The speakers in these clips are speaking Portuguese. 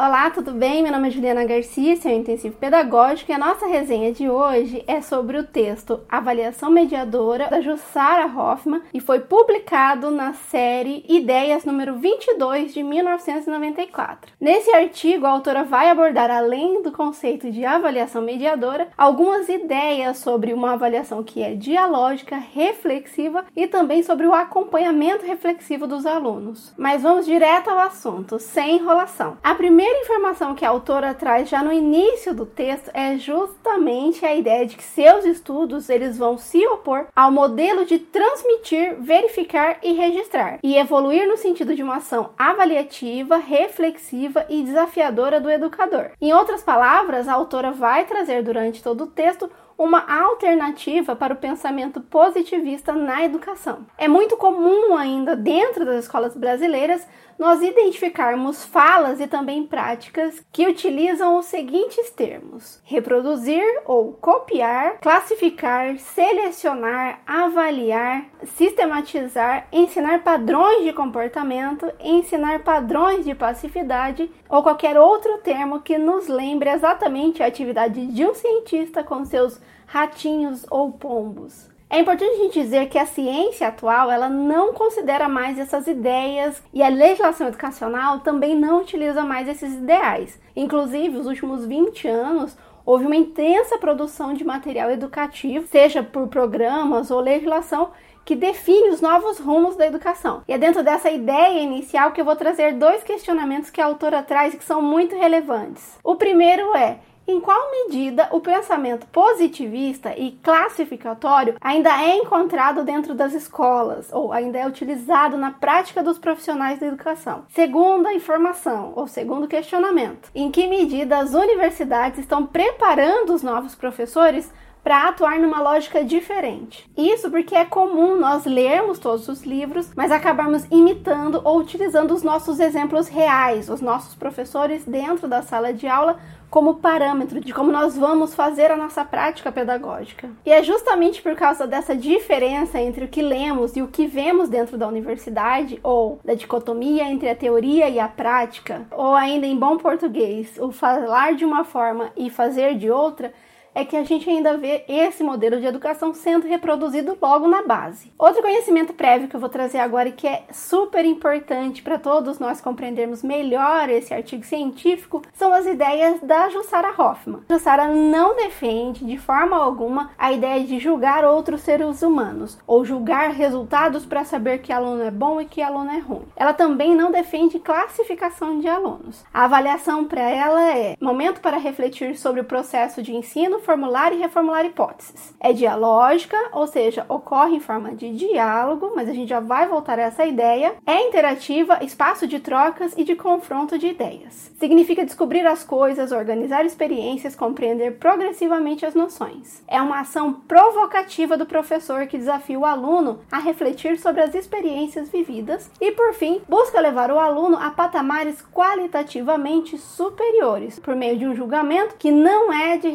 Olá, tudo bem? Meu nome é Juliana Garcia, sou intensivo pedagógico e a nossa resenha de hoje é sobre o texto Avaliação Mediadora da Jussara Hoffman e foi publicado na série Ideias número 22 de 1994. Nesse artigo, a autora vai abordar, além do conceito de avaliação mediadora, algumas ideias sobre uma avaliação que é dialógica, reflexiva e também sobre o acompanhamento reflexivo dos alunos. Mas vamos direto ao assunto, sem enrolação. A primeira primeira informação que a autora traz já no início do texto é justamente a ideia de que seus estudos eles vão se opor ao modelo de transmitir, verificar e registrar e evoluir no sentido de uma ação avaliativa, reflexiva e desafiadora do educador. Em outras palavras, a autora vai trazer durante todo o texto uma alternativa para o pensamento positivista na educação. É muito comum ainda dentro das escolas brasileiras nós identificarmos falas e também práticas que utilizam os seguintes termos: reproduzir ou copiar, classificar, selecionar, avaliar, sistematizar, ensinar padrões de comportamento, ensinar padrões de passividade ou qualquer outro termo que nos lembre exatamente a atividade de um cientista com seus ratinhos ou pombos. É importante a gente dizer que a ciência atual ela não considera mais essas ideias e a legislação educacional também não utiliza mais esses ideais. Inclusive, os últimos 20 anos houve uma intensa produção de material educativo, seja por programas ou legislação, que define os novos rumos da educação. E é dentro dessa ideia inicial que eu vou trazer dois questionamentos que a autora traz e que são muito relevantes. O primeiro é: em qual medida o pensamento positivista e classificatório ainda é encontrado dentro das escolas ou ainda é utilizado na prática dos profissionais da educação. Segunda informação, ou segundo questionamento, em que medida as universidades estão preparando os novos professores para atuar numa lógica diferente. Isso porque é comum nós lermos todos os livros, mas acabarmos imitando ou utilizando os nossos exemplos reais, os nossos professores dentro da sala de aula como parâmetro de como nós vamos fazer a nossa prática pedagógica. E é justamente por causa dessa diferença entre o que lemos e o que vemos dentro da universidade, ou da dicotomia entre a teoria e a prática, ou ainda em bom português, o falar de uma forma e fazer de outra, é que a gente ainda vê esse modelo de educação sendo reproduzido logo na base. Outro conhecimento prévio que eu vou trazer agora e que é super importante para todos nós compreendermos melhor esse artigo científico são as ideias da Jussara Hoffman. Jussara não defende de forma alguma a ideia de julgar outros seres humanos ou julgar resultados para saber que aluno é bom e que aluno é ruim. Ela também não defende classificação de alunos. A avaliação para ela é momento para refletir sobre o processo de ensino formular e reformular hipóteses. É dialógica, ou seja, ocorre em forma de diálogo, mas a gente já vai voltar a essa ideia. É interativa, espaço de trocas e de confronto de ideias. Significa descobrir as coisas, organizar experiências, compreender progressivamente as noções. É uma ação provocativa do professor que desafia o aluno a refletir sobre as experiências vividas e, por fim, busca levar o aluno a patamares qualitativamente superiores por meio de um julgamento que não é de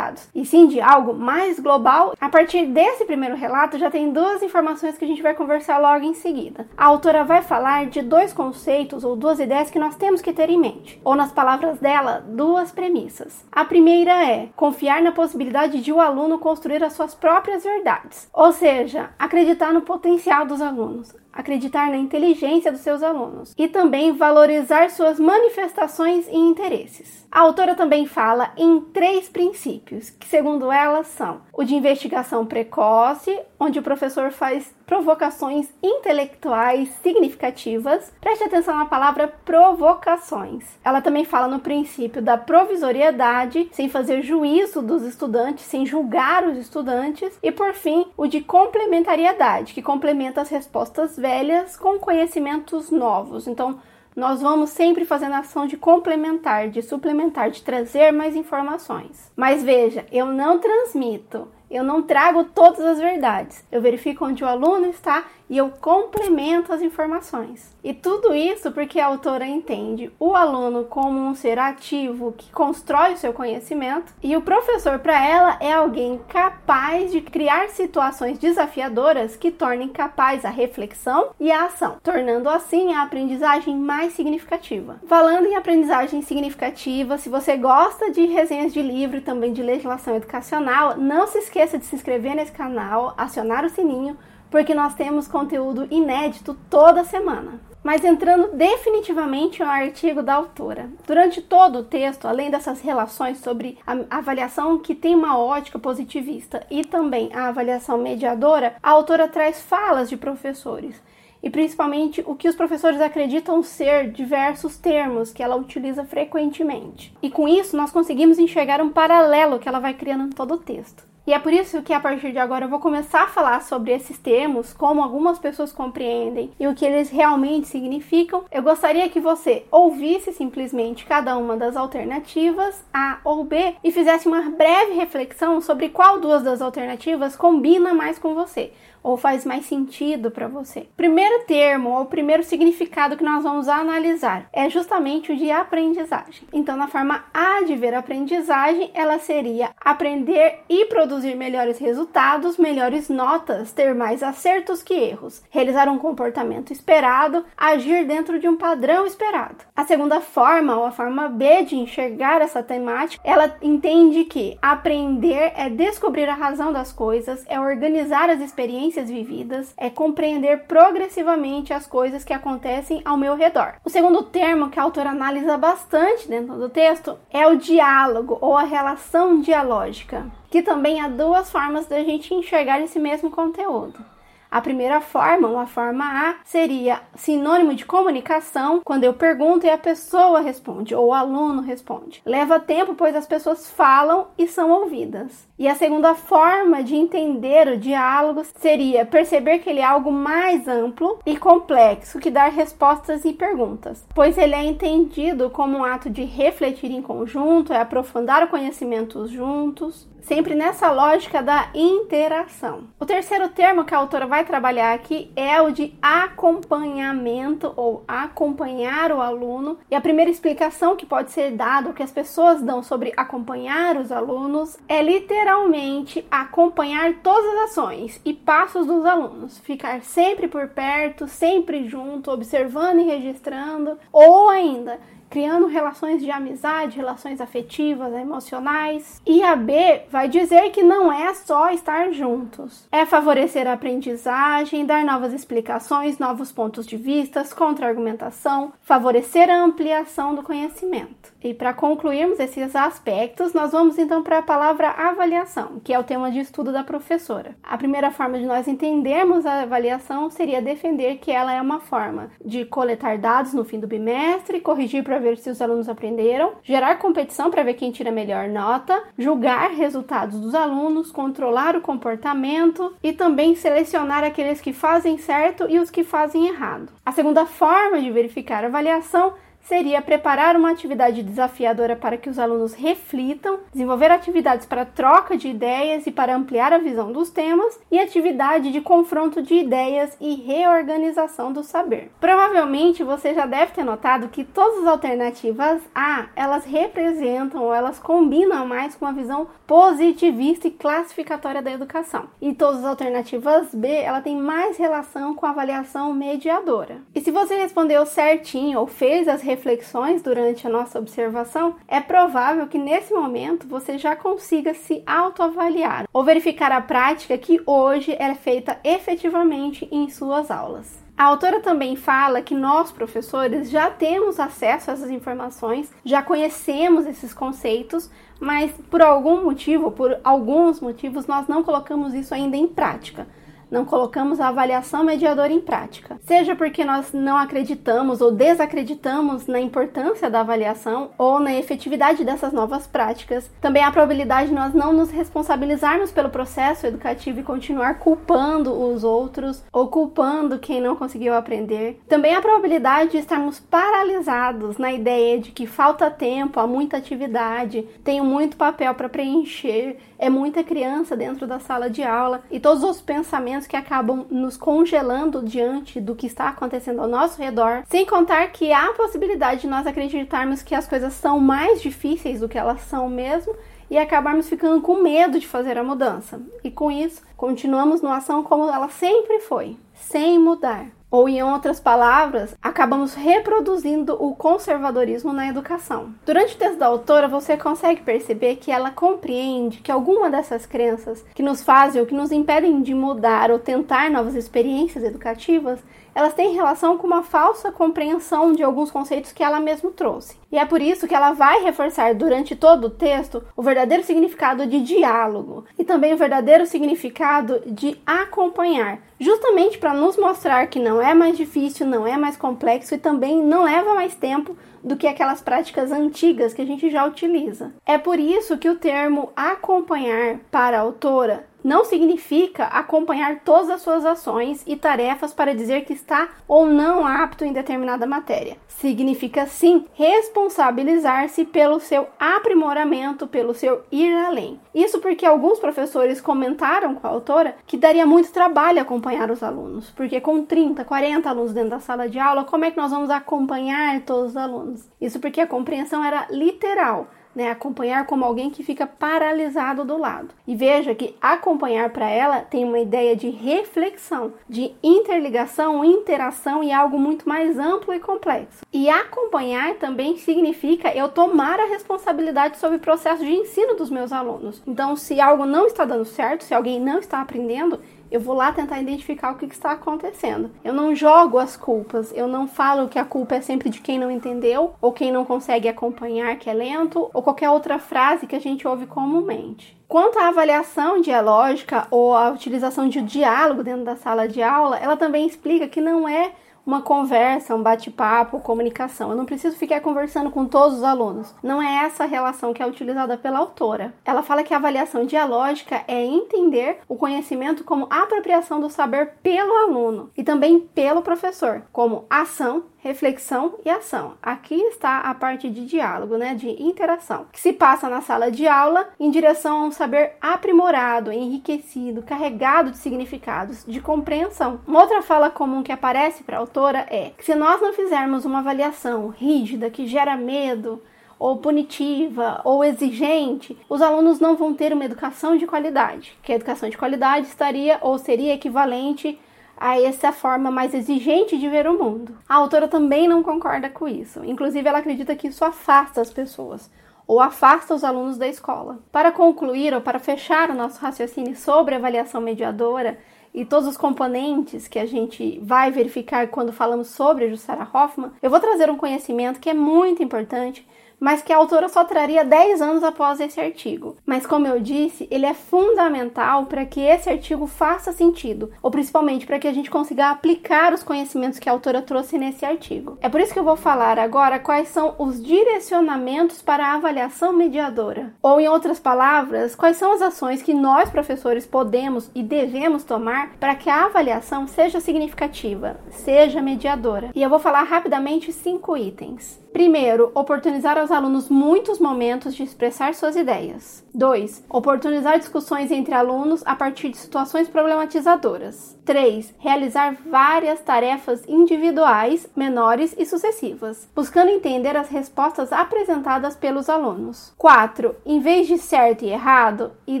resultados e sim de algo mais global. A partir desse primeiro relato, já tem duas informações que a gente vai conversar logo em seguida. A autora vai falar de dois conceitos ou duas ideias que nós temos que ter em mente, ou nas palavras dela, duas premissas. A primeira é confiar na possibilidade de o aluno construir as suas próprias verdades, ou seja, acreditar no potencial dos alunos, acreditar na inteligência dos seus alunos e também valorizar suas manifestações e interesses. A autora também fala em três princípios, que segundo ela são o de investigação precoce, onde o professor faz provocações intelectuais significativas. Preste atenção na palavra provocações. Ela também fala no princípio da provisoriedade, sem fazer juízo dos estudantes, sem julgar os estudantes, e por fim, o de complementariedade, que complementa as respostas velhas com conhecimentos novos. Então, nós vamos sempre fazendo ação de complementar, de suplementar, de trazer mais informações. Mas veja, eu não transmito, eu não trago todas as verdades. Eu verifico onde o aluno está e eu complemento as informações. E tudo isso porque a autora entende o aluno como um ser ativo que constrói o seu conhecimento e o professor para ela é alguém capaz de criar situações desafiadoras que tornem capaz a reflexão e a ação, tornando assim a aprendizagem mais significativa. Falando em aprendizagem significativa, se você gosta de resenhas de livro e também de legislação educacional, não se esqueça de se inscrever nesse canal, acionar o sininho porque nós temos conteúdo inédito toda semana. Mas entrando definitivamente no artigo da autora. Durante todo o texto, além dessas relações sobre a avaliação que tem uma ótica positivista e também a avaliação mediadora, a autora traz falas de professores e principalmente o que os professores acreditam ser diversos termos que ela utiliza frequentemente. E com isso, nós conseguimos enxergar um paralelo que ela vai criando em todo o texto. E é por isso que a partir de agora eu vou começar a falar sobre esses termos, como algumas pessoas compreendem e o que eles realmente significam. Eu gostaria que você ouvisse simplesmente cada uma das alternativas, A ou B, e fizesse uma breve reflexão sobre qual duas das alternativas combina mais com você ou faz mais sentido para você. Primeiro termo ou primeiro significado que nós vamos analisar é justamente o de aprendizagem. Então, na forma A de ver aprendizagem, ela seria aprender e produzir melhores resultados, melhores notas, ter mais acertos que erros, realizar um comportamento esperado, agir dentro de um padrão esperado. A segunda forma, ou a forma B de enxergar essa temática, ela entende que aprender é descobrir a razão das coisas, é organizar as experiências experiências vividas, é compreender progressivamente as coisas que acontecem ao meu redor. O segundo termo que a autora analisa bastante dentro do texto é o diálogo ou a relação dialógica, que também há duas formas da gente enxergar esse mesmo conteúdo. A primeira forma, uma forma A, seria sinônimo de comunicação, quando eu pergunto e a pessoa responde, ou o aluno responde. Leva tempo, pois as pessoas falam e são ouvidas. E a segunda forma de entender o diálogo seria perceber que ele é algo mais amplo e complexo que dar respostas e perguntas, pois ele é entendido como um ato de refletir em conjunto, é aprofundar o conhecimento juntos, sempre nessa lógica da interação. O terceiro termo que a autora vai trabalhar aqui é o de acompanhamento ou acompanhar o aluno. E a primeira explicação que pode ser dada, que as pessoas dão sobre acompanhar os alunos, é literalmente acompanhar todas as ações e passos dos alunos, ficar sempre por perto, sempre junto, observando e registrando, ou ainda criando relações de amizade, relações afetivas, emocionais. E a B vai dizer que não é só estar juntos, é favorecer a aprendizagem, dar novas explicações, novos pontos de vista, contra-argumentação, favorecer a ampliação do conhecimento. E para concluirmos esses aspectos, nós vamos então para a palavra avaliação, que é o tema de estudo da professora. A primeira forma de nós entendermos a avaliação seria defender que ela é uma forma de coletar dados no fim do bimestre, corrigir para ver se os alunos aprenderam, gerar competição para ver quem tira melhor nota, julgar resultados dos alunos, controlar o comportamento. E também selecionar aqueles que fazem certo e os que fazem errado. A segunda forma de verificar a avaliação seria preparar uma atividade desafiadora para que os alunos reflitam, desenvolver atividades para troca de ideias e para ampliar a visão dos temas, e atividade de confronto de ideias e reorganização do saber. Provavelmente você já deve ter notado que todas as alternativas A, elas representam ou elas combinam mais com a visão positivista e classificatória da educação. E todas as alternativas B, ela tem mais relação com a avaliação mediadora. E se você respondeu certinho ou fez as reflexões durante a nossa observação, é provável que nesse momento você já consiga se autoavaliar ou verificar a prática que hoje é feita efetivamente em suas aulas. A autora também fala que nós, professores, já temos acesso a essas informações, já conhecemos esses conceitos, mas por algum motivo, por alguns motivos, nós não colocamos isso ainda em prática não colocamos a avaliação mediadora em prática. seja porque nós não acreditamos ou desacreditamos na importância da avaliação ou na efetividade dessas novas práticas. Também há a probabilidade de nós não nos responsabilizarmos pelo processo educativo e continuar culpando os outros ou culpando quem não conseguiu aprender. Também há a probabilidade de estarmos paralisados na ideia de que falta tempo, há muita atividade, tenho muito papel para preencher, é muita criança dentro da sala de aula e todos os pensamentos que acabam nos congelando diante do que está acontecendo ao nosso redor, sem contar que há a possibilidade de nós acreditarmos que as coisas são mais difíceis do que elas são mesmo e acabarmos ficando com medo de fazer a mudança. E com isso, continuamos numa ação como ela sempre foi, sem mudar. Ou, em outras palavras, acabamos reproduzindo o conservadorismo na educação. Durante o texto da autora, você consegue perceber que ela compreende que alguma dessas crenças que nos fazem ou que nos impedem de mudar ou tentar novas experiências educativas elas têm relação com uma falsa compreensão de alguns conceitos que ela mesma trouxe. E é por isso que ela vai reforçar durante todo o texto o verdadeiro significado de diálogo e também o verdadeiro significado de acompanhar, justamente para nos mostrar que não é mais difícil, não é mais complexo e também não leva mais tempo do que aquelas práticas antigas que a gente já utiliza. É por isso que o termo acompanhar para a autora não significa acompanhar todas as suas ações e tarefas para dizer que está ou não apto em determinada matéria. Significa sim responsabilizar-se pelo seu aprimoramento, pelo seu ir além. Isso porque alguns professores comentaram com a autora que daria muito trabalho acompanhar os alunos, porque com 30, 40 alunos dentro da sala de aula, como é que nós vamos acompanhar todos os alunos? Isso porque a compreensão era literal né, acompanhar como alguém que fica paralisado do lado. E veja que acompanhar para ela tem uma ideia de reflexão, de interligação, interação e algo muito mais amplo e complexo. E acompanhar também significa eu tomar a responsabilidade sobre o processo de ensino dos meus alunos. Então, se algo não está dando certo, se alguém não está aprendendo, eu vou lá tentar identificar o que, que, está acontecendo. Eu não jogo as culpas, eu não falo que a culpa é sempre de quem não entendeu, ou quem não consegue acompanhar, que é lento, ou qualquer outra frase que a gente ouve comumente. Quanto à avaliação dialógica ou à utilização de diálogo dentro da sala de aula, ela também explica que não é uma conversa, um bate-papo, comunicação. Eu não preciso ficar conversando com todos os alunos. Não é essa relação que é utilizada pela autora. Ela fala que a avaliação dialógica é entender o conhecimento como apropriação do saber pelo aluno e também pelo professor, como ação reflexão e ação. Aqui está a parte de diálogo, né, de interação, que se passa na sala de aula em direção a um saber aprimorado, enriquecido, carregado de significados, de compreensão. Uma outra fala comum que aparece para a autora é que se nós não fizermos uma avaliação rígida que gera medo, ou punitiva ou exigente, os alunos não vão ter uma educação de qualidade. Que a educação de qualidade estaria ou seria equivalente a essa forma mais exigente de ver o mundo. A autora também não concorda com isso. Inclusive, ela acredita que isso afasta as pessoas ou afasta os alunos da escola. Para concluir ou para fechar o nosso raciocínio sobre avaliação mediadora e todos os componentes que a gente vai verificar quando falamos sobre a Jussara Hoffman, eu vou trazer um conhecimento que é muito importante mas que a autora só traria 10 anos após esse artigo. Mas como eu disse, ele é fundamental para que esse artigo faça sentido, ou principalmente para que a gente consiga aplicar os conhecimentos que a autora trouxe nesse artigo. É por isso que eu vou falar agora quais são os direcionamentos para a avaliação mediadora, ou em outras palavras, quais são as ações que nós professores podemos e devemos tomar para que a avaliação seja significativa, seja mediadora. E eu vou falar rapidamente cinco itens. Primeiro, oportunizar aos alunos muitos momentos de expressar suas ideias. 2. Oportunizar discussões entre alunos a partir de situações problematizadoras. 3. Realizar várias tarefas individuais, menores e sucessivas, buscando entender as respostas apresentadas pelos alunos. 4. Em vez de certo e errado e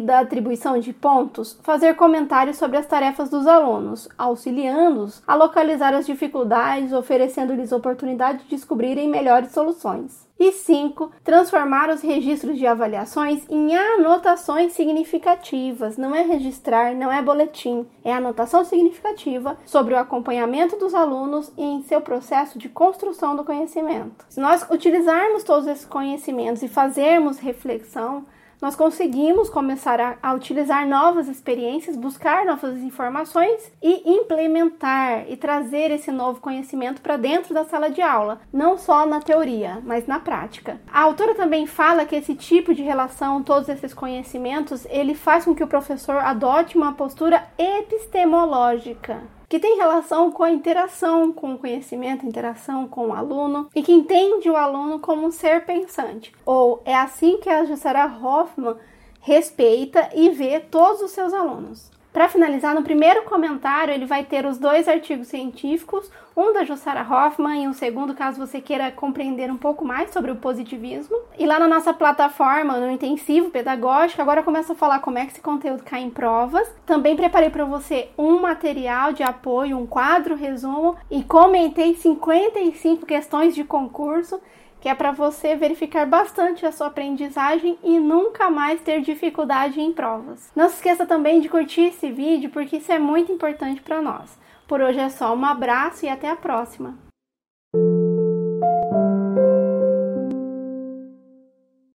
da atribuição de pontos, fazer comentários sobre as tarefas dos alunos, auxiliando-os a localizar as dificuldades, oferecendo-lhes oportunidade de descobrirem melhores soluções. E 5. Transformar os registros de avaliações em anotações significativas. Não é registrar, não é boletim, é anotação significativa sobre o acompanhamento dos alunos em seu processo de construção do conhecimento. Se nós utilizarmos todos esses conhecimentos e fazermos reflexão, nós conseguimos começar a, a utilizar novas experiências, buscar novas informações e implementar e trazer esse novo conhecimento para dentro da sala de aula, não só na teoria, mas na prática. A autora também fala que esse tipo de relação, todos esses conhecimentos, ele faz com que o professor adote uma postura epistemológica que tem relação com a interação com o conhecimento, interação com o aluno e que entende o aluno como um ser pensante. Ou é assim que a Jussara Hoffman respeita e vê todos os seus alunos. Para finalizar, no primeiro comentário ele vai ter os dois artigos científicos, um da Jussara Hoffman e um segundo, caso você queira compreender um pouco mais sobre o positivismo. E lá na nossa plataforma, no intensivo pedagógico, agora começa a falar como é que esse conteúdo cai em provas. Também preparei para você um material de apoio, um quadro resumo e comentei 55 questões de concurso que é para você verificar bastante a sua aprendizagem e nunca mais ter dificuldade em provas. Não se esqueça também de curtir esse vídeo porque isso é muito importante para nós. Por hoje é só, um abraço e até a próxima!